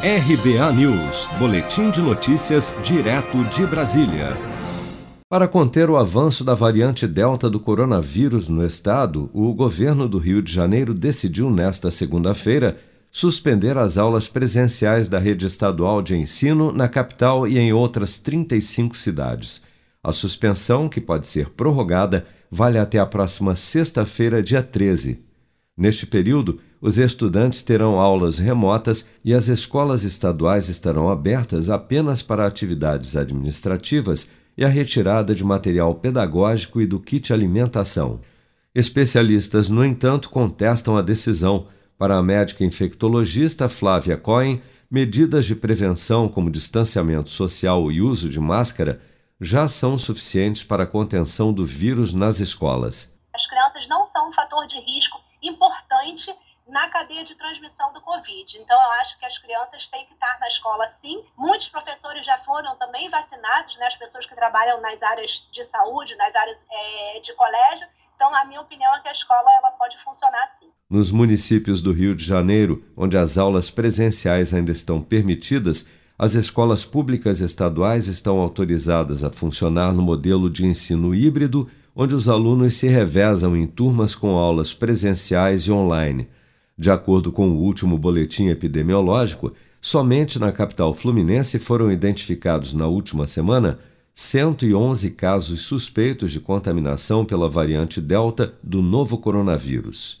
RBA News, Boletim de Notícias, direto de Brasília. Para conter o avanço da variante Delta do coronavírus no estado, o governo do Rio de Janeiro decidiu nesta segunda-feira suspender as aulas presenciais da rede estadual de ensino na capital e em outras 35 cidades. A suspensão, que pode ser prorrogada, vale até a próxima sexta-feira, dia 13. Neste período, os estudantes terão aulas remotas e as escolas estaduais estarão abertas apenas para atividades administrativas e a retirada de material pedagógico e do kit alimentação. Especialistas, no entanto, contestam a decisão. Para a médica infectologista Flávia Cohen, medidas de prevenção como distanciamento social e uso de máscara já são suficientes para a contenção do vírus nas escolas. As crianças não são um fator de risco importante na cadeia de transmissão do Covid. Então, eu acho que as crianças têm que estar na escola sim. Muitos professores já foram também vacinados, né? As pessoas que trabalham nas áreas de saúde, nas áreas é, de colégio. Então, a minha opinião é que a escola ela pode funcionar sim. Nos municípios do Rio de Janeiro, onde as aulas presenciais ainda estão permitidas, as escolas públicas estaduais estão autorizadas a funcionar no modelo de ensino híbrido onde os alunos se revezam em turmas com aulas presenciais e online. De acordo com o último boletim epidemiológico, somente na capital fluminense foram identificados na última semana 111 casos suspeitos de contaminação pela variante Delta do novo coronavírus.